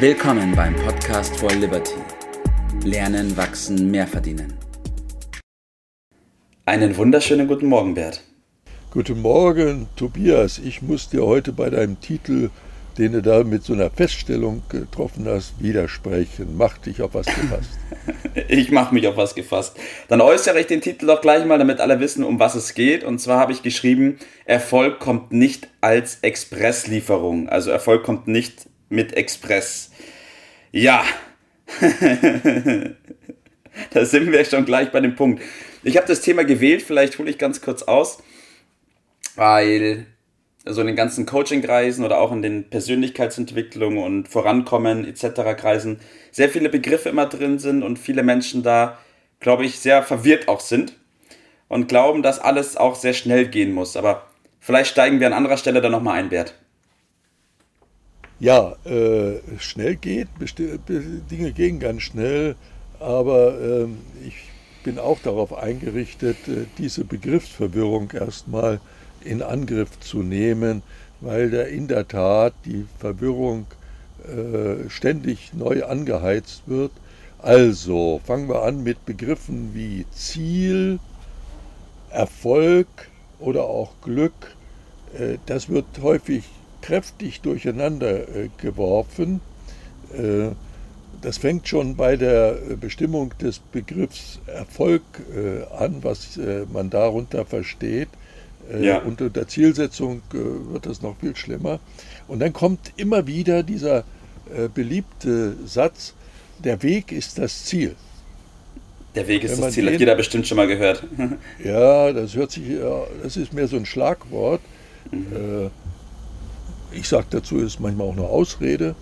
Willkommen beim Podcast for Liberty. Lernen, wachsen, mehr verdienen. Einen wunderschönen guten Morgen, Bert. Guten Morgen, Tobias. Ich muss dir heute bei deinem Titel, den du da mit so einer Feststellung getroffen hast, widersprechen. Mach dich auf was gefasst. ich mache mich auf was gefasst. Dann äußere ich den Titel doch gleich mal, damit alle wissen, um was es geht. Und zwar habe ich geschrieben, Erfolg kommt nicht als Expresslieferung. Also Erfolg kommt nicht mit Express. Ja, da sind wir schon gleich bei dem Punkt. Ich habe das Thema gewählt, vielleicht hole ich ganz kurz aus, weil so in den ganzen Coaching-Kreisen oder auch in den Persönlichkeitsentwicklungen und Vorankommen etc. Kreisen sehr viele Begriffe immer drin sind und viele Menschen da, glaube ich, sehr verwirrt auch sind und glauben, dass alles auch sehr schnell gehen muss. Aber vielleicht steigen wir an anderer Stelle dann nochmal ein, Bert. Ja, äh, schnell geht, Dinge gehen ganz schnell, aber äh, ich bin auch darauf eingerichtet, äh, diese Begriffsverwirrung erstmal in Angriff zu nehmen, weil da in der Tat die Verwirrung äh, ständig neu angeheizt wird. Also fangen wir an mit Begriffen wie Ziel, Erfolg oder auch Glück. Äh, das wird häufig kräftig durcheinander äh, geworfen. Äh, das fängt schon bei der Bestimmung des Begriffs Erfolg äh, an, was man darunter versteht. Ja. Unter der Zielsetzung wird das noch viel schlimmer. Und dann kommt immer wieder dieser beliebte Satz, der Weg ist das Ziel. Der Weg ist das Ziel, den, hat jeder bestimmt schon mal gehört. ja, das hört sich, das ist mehr so ein Schlagwort. Mhm. Ich sage dazu, ist manchmal auch nur Ausrede.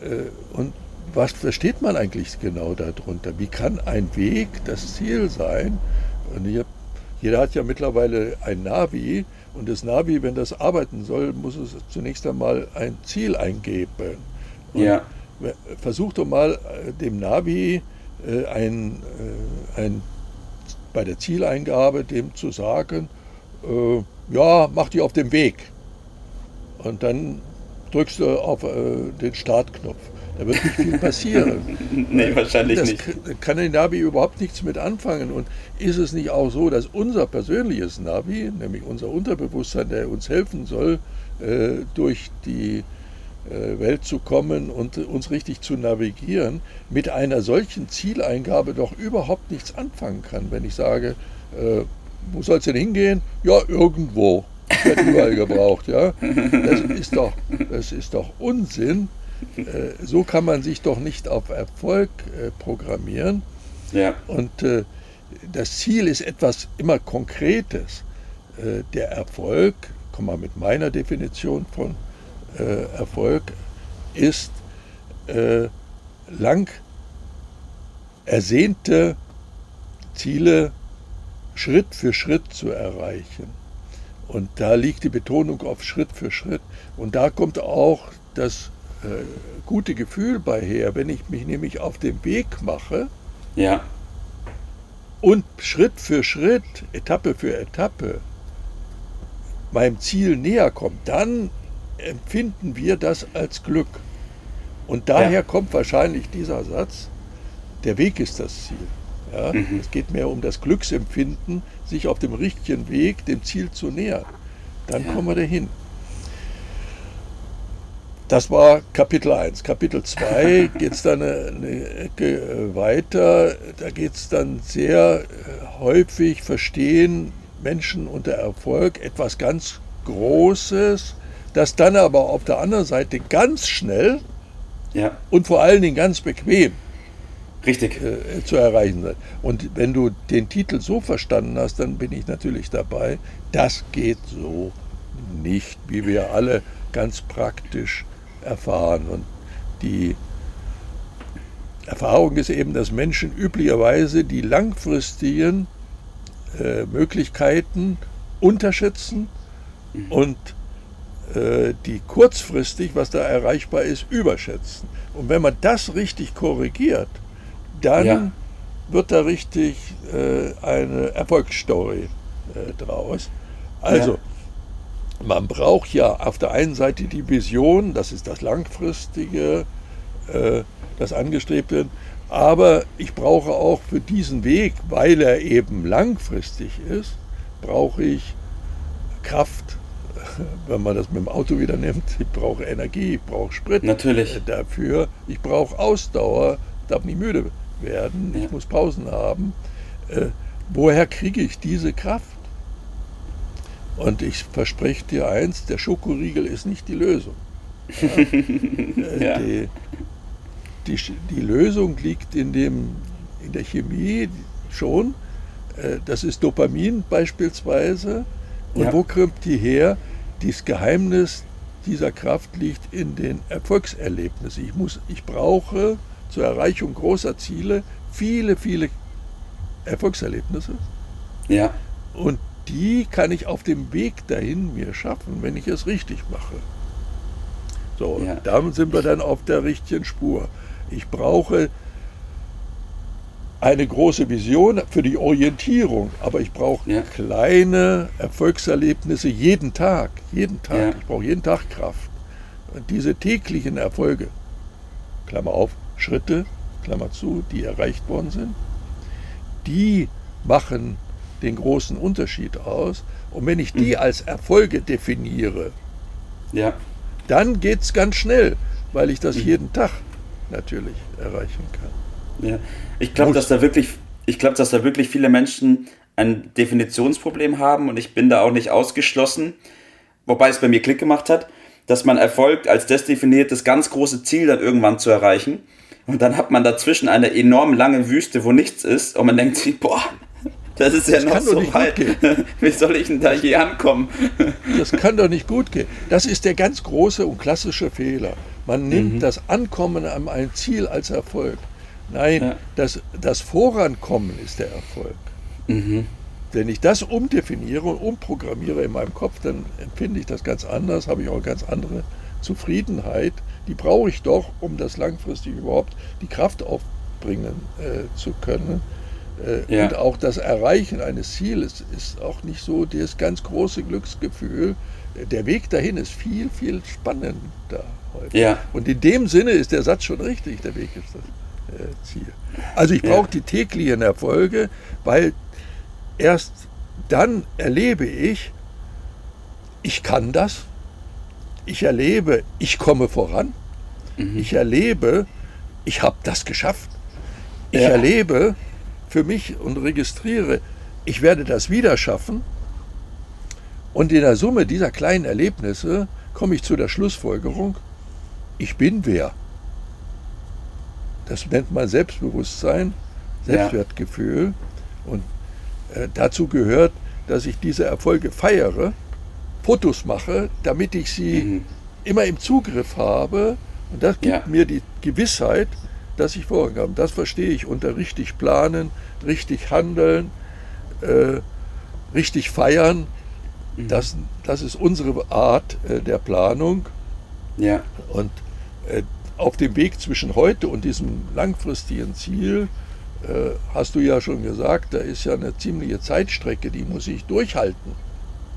Äh, und was versteht man eigentlich genau darunter? Wie kann ein Weg das Ziel sein? Hab, jeder hat ja mittlerweile ein Navi und das Navi, wenn das arbeiten soll, muss es zunächst einmal ein Ziel eingeben. Und ja. Versuch doch mal äh, dem Navi äh, ein, ein, bei der Zieleingabe dem zu sagen, ja, mach dich auf den Weg und dann drückst du auf äh, den Startknopf. Da wird nicht viel passieren. nee, wahrscheinlich das nicht. kann der Navi überhaupt nichts mit anfangen. Und ist es nicht auch so, dass unser persönliches Navi, nämlich unser Unterbewusstsein, der uns helfen soll, äh, durch die äh, Welt zu kommen und uns richtig zu navigieren, mit einer solchen Zieleingabe doch überhaupt nichts anfangen kann. Wenn ich sage, äh, wo soll es denn hingehen? Ja, irgendwo wird überall gebraucht. Ja? Das, ist doch, das ist doch Unsinn. Äh, so kann man sich doch nicht auf Erfolg äh, programmieren. Ja. Und äh, das Ziel ist etwas immer Konkretes. Äh, der Erfolg, komm mal mit meiner Definition von äh, Erfolg, ist äh, lang ersehnte Ziele Schritt für Schritt zu erreichen. Und da liegt die Betonung auf Schritt für Schritt. Und da kommt auch das äh, gute Gefühl bei her, wenn ich mich nämlich auf den Weg mache. Ja. Und Schritt für Schritt, Etappe für Etappe meinem Ziel näher kommt, dann empfinden wir das als Glück. Und daher ja. kommt wahrscheinlich dieser Satz, der Weg ist das Ziel. Ja? Mhm. Es geht mehr um das Glücksempfinden, sich auf dem richtigen Weg dem Ziel zu nähern. Dann ja. kommen wir dahin. Das war Kapitel 1. Kapitel 2 geht es dann eine, Ecke äh, weiter. Da geht es dann sehr äh, häufig, verstehen Menschen unter Erfolg etwas ganz Großes, das dann aber auf der anderen Seite ganz schnell ja. und vor allen Dingen ganz bequem Richtig. Äh, zu erreichen sein. Und wenn du den Titel so verstanden hast, dann bin ich natürlich dabei. Das geht so nicht, wie wir alle ganz praktisch erfahren. Und die Erfahrung ist eben, dass Menschen üblicherweise die langfristigen äh, Möglichkeiten unterschätzen mhm. und äh, die kurzfristig, was da erreichbar ist, überschätzen. Und wenn man das richtig korrigiert, dann ja. wird da richtig äh, eine Erfolgsstory äh, draus. Also, ja. man braucht ja auf der einen Seite die Vision, das ist das Langfristige, äh, das angestrebt wird. Aber ich brauche auch für diesen Weg, weil er eben langfristig ist, brauche ich Kraft, wenn man das mit dem Auto wieder nimmt. Ich brauche Energie, ich brauche Sprit Natürlich. Äh, dafür. Ich brauche Ausdauer, darf nicht müde werden, ich muss Pausen haben. Äh, woher kriege ich diese Kraft? Und ich verspreche dir eins, der Schokoriegel ist nicht die Lösung. Ja. Äh, ja. Die, die, die, Lösung liegt in, dem, in der Chemie schon. Äh, das ist Dopamin beispielsweise. Und ja. wo kommt die her? Das Geheimnis dieser Kraft liegt in den Erfolgserlebnissen. Ich, muss, ich brauche zur Erreichung großer Ziele viele, viele Erfolgserlebnisse. Ja. Und die kann ich auf dem Weg dahin mir schaffen, wenn ich es richtig mache. So, ja. damit sind wir dann auf der richtigen Spur. Ich brauche eine große Vision für die Orientierung, aber ich brauche ja. kleine Erfolgserlebnisse jeden Tag, jeden Tag. Ja. Ich brauche jeden Tag Kraft. Und diese täglichen Erfolge, Klammer auf, Schritte, Klammer zu, die erreicht worden sind, die machen den großen Unterschied aus. Und wenn ich die mhm. als Erfolge definiere, ja. dann geht es ganz schnell, weil ich das mhm. jeden Tag natürlich erreichen kann. Ja. Ich glaube, dass da wirklich, ich glaube, dass da wirklich viele Menschen ein Definitionsproblem haben und ich bin da auch nicht ausgeschlossen, wobei es bei mir Klick gemacht hat, dass man Erfolg als das definiert, das ganz große Ziel dann irgendwann zu erreichen. Und dann hat man dazwischen eine enorm lange Wüste, wo nichts ist und man denkt sich, boah, das ist ja das noch so weit. Wie soll ich denn da je ankommen? Das kann doch nicht gut gehen. Das ist der ganz große und klassische Fehler. Man nimmt mhm. das Ankommen an ein Ziel als Erfolg. Nein, ja. das, das Vorankommen ist der Erfolg. Mhm. Wenn ich das umdefiniere und umprogrammiere in meinem Kopf, dann empfinde ich das ganz anders, habe ich auch eine ganz andere Zufriedenheit. Die brauche ich doch, um das langfristig überhaupt die Kraft aufbringen äh, zu können. Äh, ja. Und auch das Erreichen eines Zieles ist auch nicht so das ganz große Glücksgefühl. Der Weg dahin ist viel, viel spannender heute. Ja. Und in dem Sinne ist der Satz schon richtig, der Weg ist das. Ziel. Also ich brauche ja. die täglichen Erfolge, weil erst dann erlebe ich, ich kann das, ich erlebe, ich komme voran, mhm. ich erlebe, ich habe das geschafft, ich ja. erlebe für mich und registriere, ich werde das wieder schaffen und in der Summe dieser kleinen Erlebnisse komme ich zu der Schlussfolgerung, ich bin wer. Das nennt man Selbstbewusstsein, Selbstwertgefühl. Ja. Und äh, dazu gehört, dass ich diese Erfolge feiere, Fotos mache, damit ich sie mhm. immer im Zugriff habe. Und das gibt ja. mir die Gewissheit, dass ich vorgegangen Das verstehe ich unter richtig planen, richtig handeln, äh, richtig feiern. Mhm. Das, das ist unsere Art äh, der Planung. Ja. Und äh, auf dem Weg zwischen heute und diesem langfristigen Ziel äh, hast du ja schon gesagt, da ist ja eine ziemliche Zeitstrecke, die muss ich durchhalten.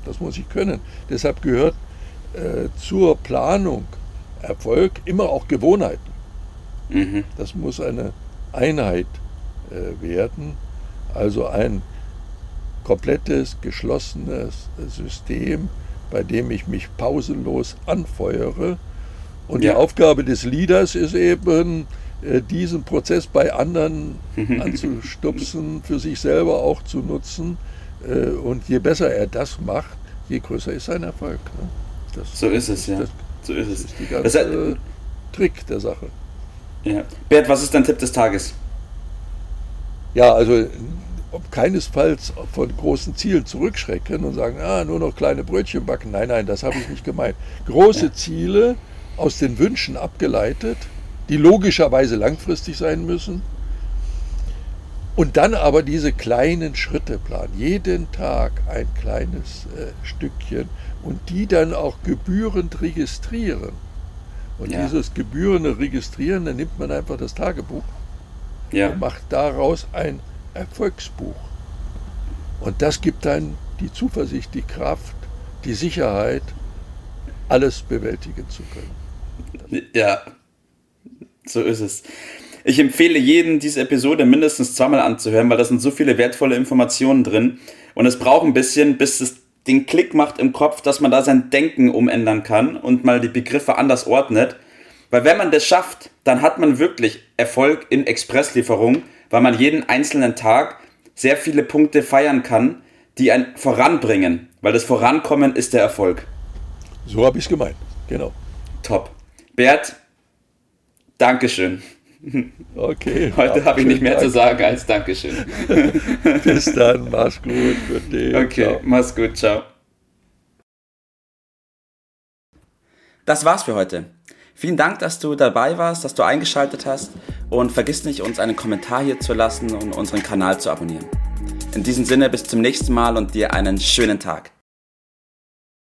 Das muss ich können. Deshalb gehört äh, zur Planung Erfolg immer auch Gewohnheiten. Mhm. Das muss eine Einheit äh, werden, also ein komplettes, geschlossenes System, bei dem ich mich pausenlos anfeuere und ja. die Aufgabe des Leaders ist eben, äh, diesen Prozess bei anderen anzustupsen, für sich selber auch zu nutzen. Äh, und je besser er das macht, je größer ist sein Erfolg. Ne? Das, so ist es, ja. Das, so ist es. Das ist die ganze das Trick der Sache. Ja. Bert, was ist dein Tipp des Tages? Ja, also keinesfalls von großen Zielen zurückschrecken und sagen, ah, nur noch kleine Brötchen backen. Nein, nein, das habe ich nicht gemeint. Große ja. Ziele, aus den Wünschen abgeleitet, die logischerweise langfristig sein müssen. Und dann aber diese kleinen Schritte planen, jeden Tag ein kleines äh, Stückchen und die dann auch gebührend registrieren. Und ja. dieses gebührende Registrieren, dann nimmt man einfach das Tagebuch ja. und macht daraus ein Erfolgsbuch. Und das gibt dann die Zuversicht, die Kraft, die Sicherheit, alles bewältigen zu können. Ja, So ist es. Ich empfehle jedem, diese Episode mindestens zweimal anzuhören, weil da sind so viele wertvolle Informationen drin. Und es braucht ein bisschen, bis es den Klick macht im Kopf, dass man da sein Denken umändern kann und mal die Begriffe anders ordnet. Weil wenn man das schafft, dann hat man wirklich Erfolg in Expresslieferung, weil man jeden einzelnen Tag sehr viele Punkte feiern kann, die einen voranbringen. Weil das Vorankommen ist der Erfolg. So habe ich es gemeint, genau. Top. Bert, Dankeschön. Okay. Heute habe ich nicht mehr Dank. zu sagen als Dankeschön. Bis dann, mach's gut. Dich. Okay, ciao. mach's gut, ciao. Das war's für heute. Vielen Dank, dass du dabei warst, dass du eingeschaltet hast und vergiss nicht, uns einen Kommentar hier zu lassen und unseren Kanal zu abonnieren. In diesem Sinne, bis zum nächsten Mal und dir einen schönen Tag.